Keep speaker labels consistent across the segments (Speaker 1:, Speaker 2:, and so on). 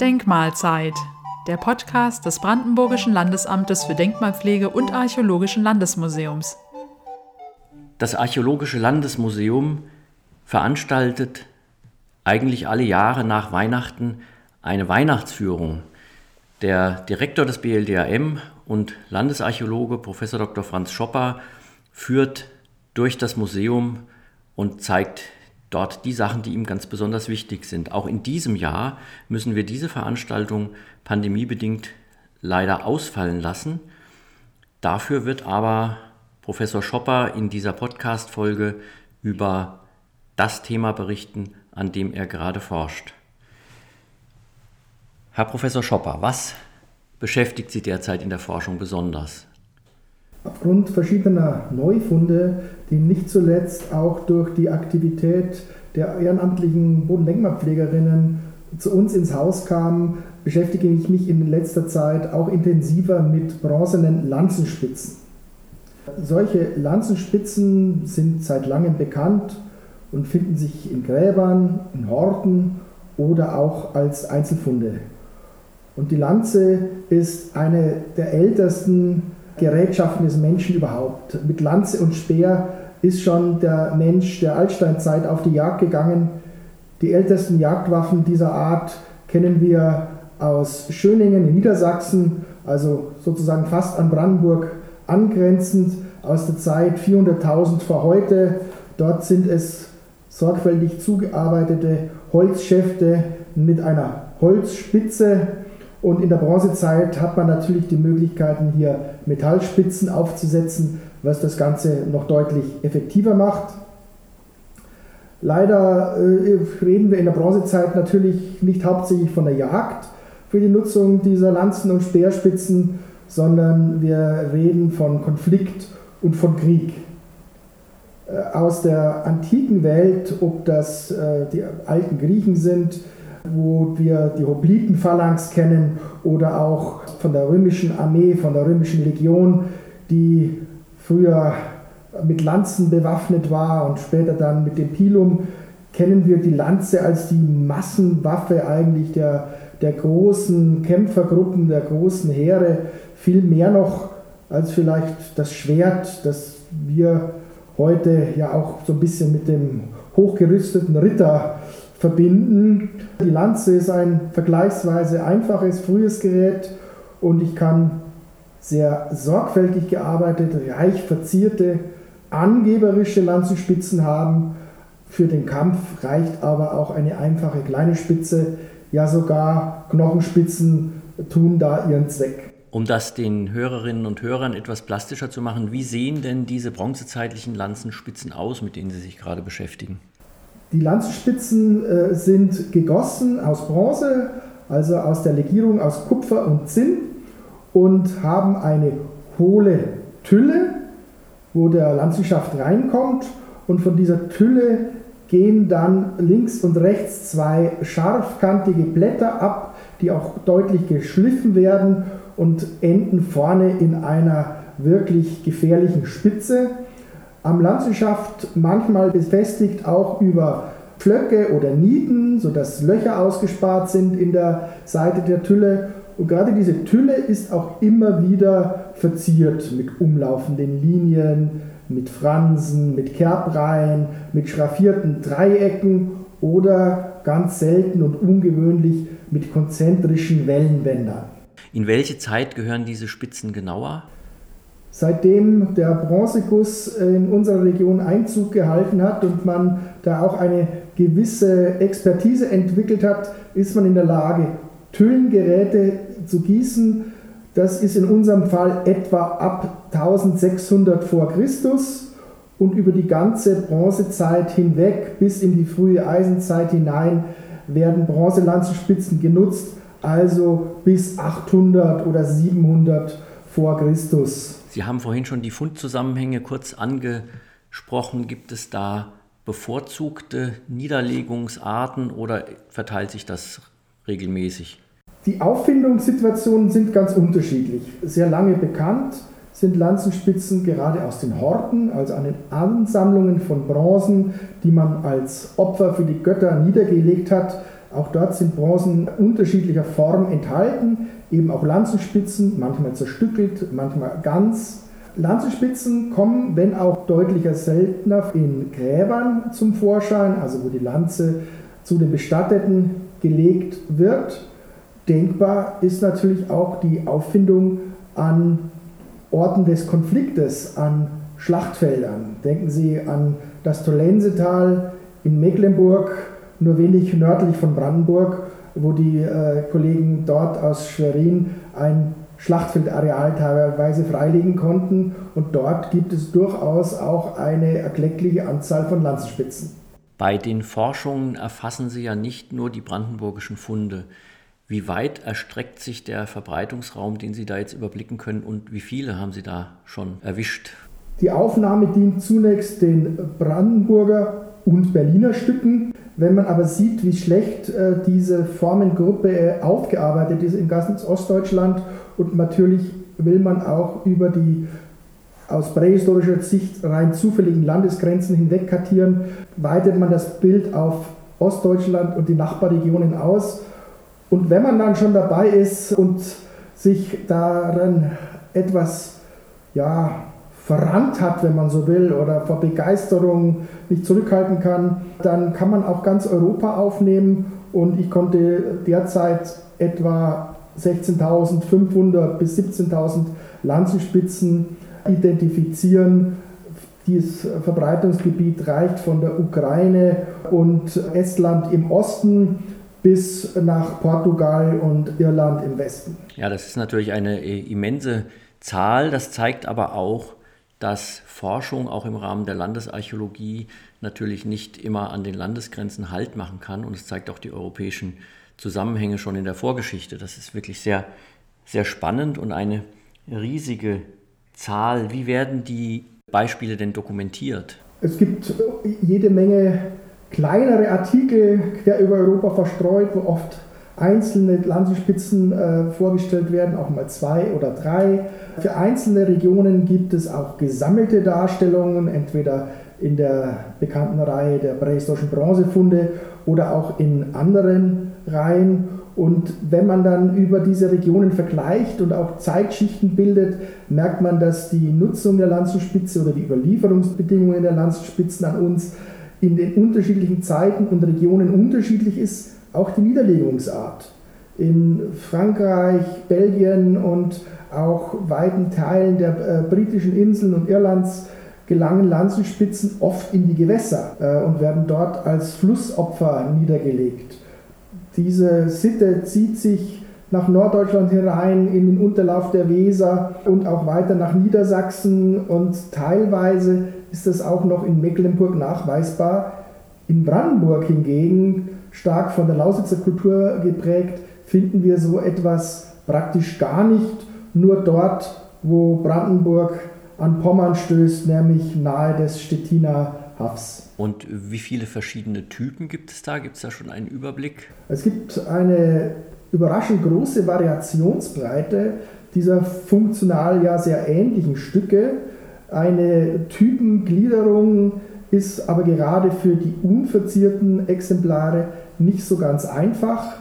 Speaker 1: Denkmalzeit, der Podcast des Brandenburgischen Landesamtes für Denkmalpflege und Archäologischen Landesmuseums.
Speaker 2: Das Archäologische Landesmuseum veranstaltet eigentlich alle Jahre nach Weihnachten eine Weihnachtsführung. Der Direktor des BLDAM und Landesarchäologe Prof. Dr. Franz Schopper führt durch das Museum und zeigt dort die Sachen, die ihm ganz besonders wichtig sind. Auch in diesem Jahr müssen wir diese Veranstaltung pandemiebedingt leider ausfallen lassen. Dafür wird aber Professor Schopper in dieser Podcast-Folge über das Thema berichten, an dem er gerade forscht. Herr Professor Schopper, was beschäftigt Sie derzeit in der Forschung besonders?
Speaker 3: Aufgrund verschiedener Neufunde, die nicht zuletzt auch durch die Aktivität der ehrenamtlichen Bodendenkmalpflegerinnen zu uns ins Haus kamen, beschäftige ich mich in letzter Zeit auch intensiver mit bronzenen Lanzenspitzen. Solche Lanzenspitzen sind seit langem bekannt und finden sich in Gräbern, in Horten oder auch als Einzelfunde. Und die Lanze ist eine der ältesten Gerätschaften des Menschen überhaupt. Mit Lanze und Speer ist schon der Mensch der Altsteinzeit auf die Jagd gegangen. Die ältesten Jagdwaffen dieser Art kennen wir aus Schöningen in Niedersachsen, also sozusagen fast an Brandenburg angrenzend, aus der Zeit 400.000 vor heute. Dort sind es sorgfältig zugearbeitete Holzschäfte mit einer Holzspitze und in der Bronzezeit hat man natürlich die Möglichkeiten, hier Metallspitzen aufzusetzen, was das Ganze noch deutlich effektiver macht. Leider äh, reden wir in der Bronzezeit natürlich nicht hauptsächlich von der Jagd für die Nutzung dieser Lanzen- und Speerspitzen, sondern wir reden von Konflikt und von Krieg. Äh, aus der antiken Welt, ob das äh, die alten Griechen sind, wo wir die Hoplitenphalanx kennen oder auch von der römischen Armee, von der römischen Legion, die früher mit Lanzen bewaffnet war und später dann mit dem Pilum, kennen wir die Lanze als die Massenwaffe eigentlich der, der großen Kämpfergruppen, der großen Heere, viel mehr noch als vielleicht das Schwert, das wir heute ja auch so ein bisschen mit dem hochgerüsteten Ritter verbinden. Die Lanze ist ein vergleichsweise einfaches, frühes Gerät und ich kann sehr sorgfältig gearbeitete, reich verzierte, angeberische Lanzenspitzen haben. Für den Kampf reicht aber auch eine einfache kleine Spitze, ja sogar Knochenspitzen tun da ihren Zweck.
Speaker 2: Um das den Hörerinnen und Hörern etwas plastischer zu machen, wie sehen denn diese bronzezeitlichen Lanzenspitzen aus, mit denen Sie sich gerade beschäftigen?
Speaker 3: Die Lanzenspitzen äh, sind gegossen aus Bronze, also aus der Legierung aus Kupfer und Zinn und haben eine hohle Tülle, wo der Lanzenschaft reinkommt. Und von dieser Tülle gehen dann links und rechts zwei scharfkantige Blätter ab, die auch deutlich geschliffen werden und enden vorne in einer wirklich gefährlichen Spitze am Lanzenschaft manchmal befestigt auch über Pflöcke oder Nieten, sodass Löcher ausgespart sind in der Seite der Tülle. Und gerade diese Tülle ist auch immer wieder verziert mit umlaufenden Linien, mit Fransen, mit Kerbreihen, mit schraffierten Dreiecken oder ganz selten und ungewöhnlich mit konzentrischen Wellenbändern.
Speaker 2: In welche Zeit gehören diese Spitzen genauer?
Speaker 3: Seitdem der Bronzeguss in unserer Region Einzug gehalten hat und man da auch eine gewisse Expertise entwickelt hat, ist man in der Lage, Tüllengeräte zu gießen. Das ist in unserem Fall etwa ab 1600 vor Christus und über die ganze Bronzezeit hinweg bis in die frühe Eisenzeit hinein werden Bronzelanzenspitzen genutzt, also bis 800 oder 700 vor Christus.
Speaker 2: Sie haben vorhin schon die Fundzusammenhänge kurz angesprochen. Gibt es da bevorzugte Niederlegungsarten oder verteilt sich das regelmäßig?
Speaker 3: Die Auffindungssituationen sind ganz unterschiedlich. Sehr lange bekannt sind Lanzenspitzen gerade aus den Horten, also an den Ansammlungen von Bronzen, die man als Opfer für die Götter niedergelegt hat. Auch dort sind Bronzen unterschiedlicher Form enthalten, eben auch Lanzenspitzen, manchmal zerstückelt, manchmal ganz. Lanzenspitzen kommen, wenn auch deutlicher seltener, in Gräbern zum Vorschein, also wo die Lanze zu den Bestatteten gelegt wird. Denkbar ist natürlich auch die Auffindung an Orten des Konfliktes, an Schlachtfeldern. Denken Sie an das Tollensetal in Mecklenburg, nur wenig nördlich von Brandenburg, wo die äh, Kollegen dort aus Schwerin ein Schlachtfeldareal teilweise freilegen konnten. Und dort gibt es durchaus auch eine erkleckliche Anzahl von Lanzenspitzen.
Speaker 2: Bei den Forschungen erfassen Sie ja nicht nur die brandenburgischen Funde. Wie weit erstreckt sich der Verbreitungsraum, den Sie da jetzt überblicken können und wie viele haben Sie da schon erwischt?
Speaker 3: Die Aufnahme dient zunächst den Brandenburger und Berliner Stücken. Wenn man aber sieht, wie schlecht äh, diese Formengruppe äh, aufgearbeitet ist in ganz Ostdeutschland und natürlich will man auch über die aus prähistorischer Sicht rein zufälligen Landesgrenzen hinweg kartieren, weitet man das Bild auf Ostdeutschland und die Nachbarregionen aus. Und wenn man dann schon dabei ist und sich daran etwas ja, verrannt hat, wenn man so will, oder vor Begeisterung nicht zurückhalten kann, dann kann man auch ganz Europa aufnehmen. Und ich konnte derzeit etwa 16.500 bis 17.000 Lanzenspitzen identifizieren. Dieses Verbreitungsgebiet reicht von der Ukraine und Estland im Osten bis nach Portugal und Irland im Westen.
Speaker 2: Ja, das ist natürlich eine äh, immense Zahl. Das zeigt aber auch, dass Forschung auch im Rahmen der Landesarchäologie natürlich nicht immer an den Landesgrenzen Halt machen kann. Und es zeigt auch die europäischen Zusammenhänge schon in der Vorgeschichte. Das ist wirklich sehr, sehr spannend und eine riesige Zahl. Wie werden die Beispiele denn dokumentiert?
Speaker 3: Es gibt jede Menge kleinere Artikel quer über Europa verstreut, wo oft einzelne Lanzenspitzen äh, vorgestellt werden, auch mal zwei oder drei. Für einzelne Regionen gibt es auch gesammelte Darstellungen, entweder in der bekannten Reihe der prähistorischen Bronzefunde oder auch in anderen Reihen. Und wenn man dann über diese Regionen vergleicht und auch Zeitschichten bildet, merkt man, dass die Nutzung der Lanzenspitze oder die Überlieferungsbedingungen der Lanzenspitzen an uns in den unterschiedlichen Zeiten und Regionen unterschiedlich ist, auch die Niederlegungsart. In Frankreich, Belgien und auch weiten Teilen der äh, britischen Inseln und Irlands gelangen Lanzenspitzen oft in die Gewässer äh, und werden dort als Flussopfer niedergelegt. Diese Sitte zieht sich nach Norddeutschland herein, in den Unterlauf der Weser und auch weiter nach Niedersachsen und teilweise ist das auch noch in Mecklenburg nachweisbar. In Brandenburg hingegen, stark von der Lausitzer Kultur geprägt, finden wir so etwas praktisch gar nicht, nur dort, wo Brandenburg an Pommern stößt, nämlich nahe des Stettiner Hafs.
Speaker 2: Und wie viele verschiedene Typen gibt es da? Gibt es da schon einen Überblick?
Speaker 3: Es gibt eine überraschend große Variationsbreite dieser funktional ja sehr ähnlichen Stücke. Eine Typengliederung ist aber gerade für die unverzierten Exemplare nicht so ganz einfach.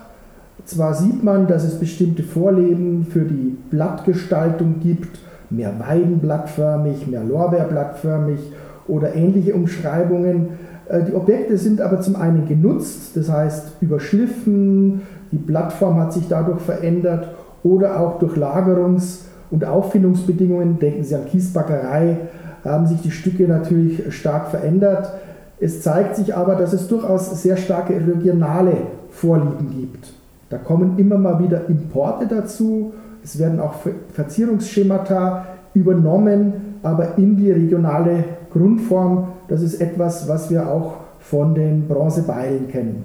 Speaker 3: Zwar sieht man, dass es bestimmte Vorleben für die Blattgestaltung gibt, mehr Weidenblattförmig, mehr Lorbeerblattförmig oder ähnliche Umschreibungen. Äh, die Objekte sind aber zum einen genutzt, das heißt überschliffen, die Blattform hat sich dadurch verändert oder auch durch Lagerungs- und Auffindungsbedingungen, denken Sie an Kiesbackerei, haben sich die Stücke natürlich stark verändert. Es zeigt sich aber, dass es durchaus sehr starke regionale Vorlieben gibt. Da kommen immer mal wieder Importe dazu. Es werden auch Verzierungsschemata übernommen, aber in die regionale Grundform. Das ist etwas, was wir auch von den Bronzebeilen kennen.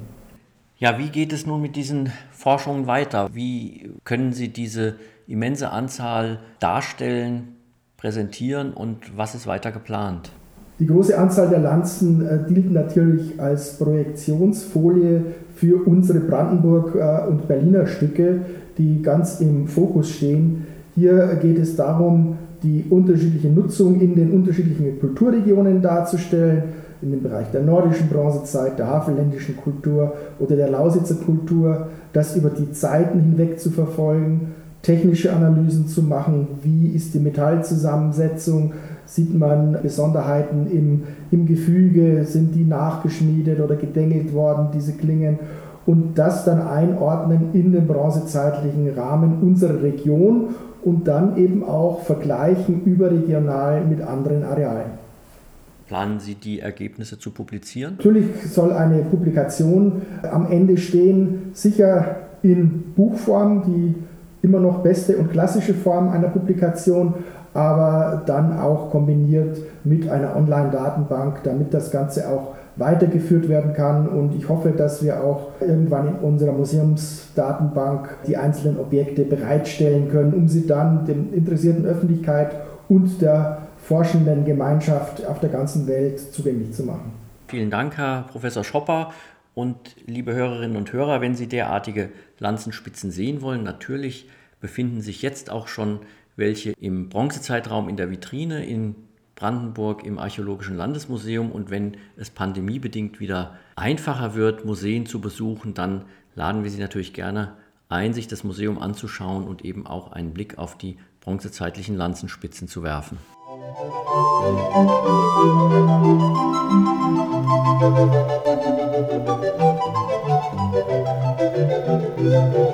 Speaker 2: Ja, wie geht es nun mit diesen Forschungen weiter? Wie können Sie diese immense Anzahl darstellen, präsentieren und was ist weiter geplant?
Speaker 3: Die große Anzahl der Lanzen äh, dient natürlich als Projektionsfolie für unsere Brandenburg- äh, und Berliner Stücke, die ganz im Fokus stehen. Hier geht es darum, die unterschiedliche Nutzung in den unterschiedlichen Kulturregionen darzustellen, in dem Bereich der nordischen Bronzezeit, der havelländischen Kultur oder der Lausitzer Kultur, das über die Zeiten hinweg zu verfolgen, technische Analysen zu machen, wie ist die Metallzusammensetzung, sieht man Besonderheiten im, im Gefüge, sind die nachgeschmiedet oder gedengelt worden, diese Klingen, und das dann einordnen in den bronzezeitlichen Rahmen unserer Region und dann eben auch vergleichen überregional mit anderen Arealen.
Speaker 2: Planen Sie die Ergebnisse zu publizieren?
Speaker 3: Natürlich soll eine Publikation am Ende stehen, sicher in Buchform, die immer noch beste und klassische Form einer Publikation, aber dann auch kombiniert mit einer Online-Datenbank, damit das Ganze auch weitergeführt werden kann. Und ich hoffe, dass wir auch irgendwann in unserer Museumsdatenbank die einzelnen Objekte bereitstellen können, um sie dann der interessierten Öffentlichkeit und der forschenden Gemeinschaft auf der ganzen Welt zugänglich zu machen.
Speaker 2: Vielen Dank, Herr Professor Schopper. Und liebe Hörerinnen und Hörer, wenn Sie derartige Lanzenspitzen sehen wollen, natürlich befinden sich jetzt auch schon welche im Bronzezeitraum in der Vitrine in Brandenburg im Archäologischen Landesmuseum. Und wenn es pandemiebedingt wieder einfacher wird, Museen zu besuchen, dann laden wir Sie natürlich gerne ein, sich das Museum anzuschauen und eben auch einen Blick auf die bronzezeitlichen Lanzenspitzen zu werfen. Musik Thank you.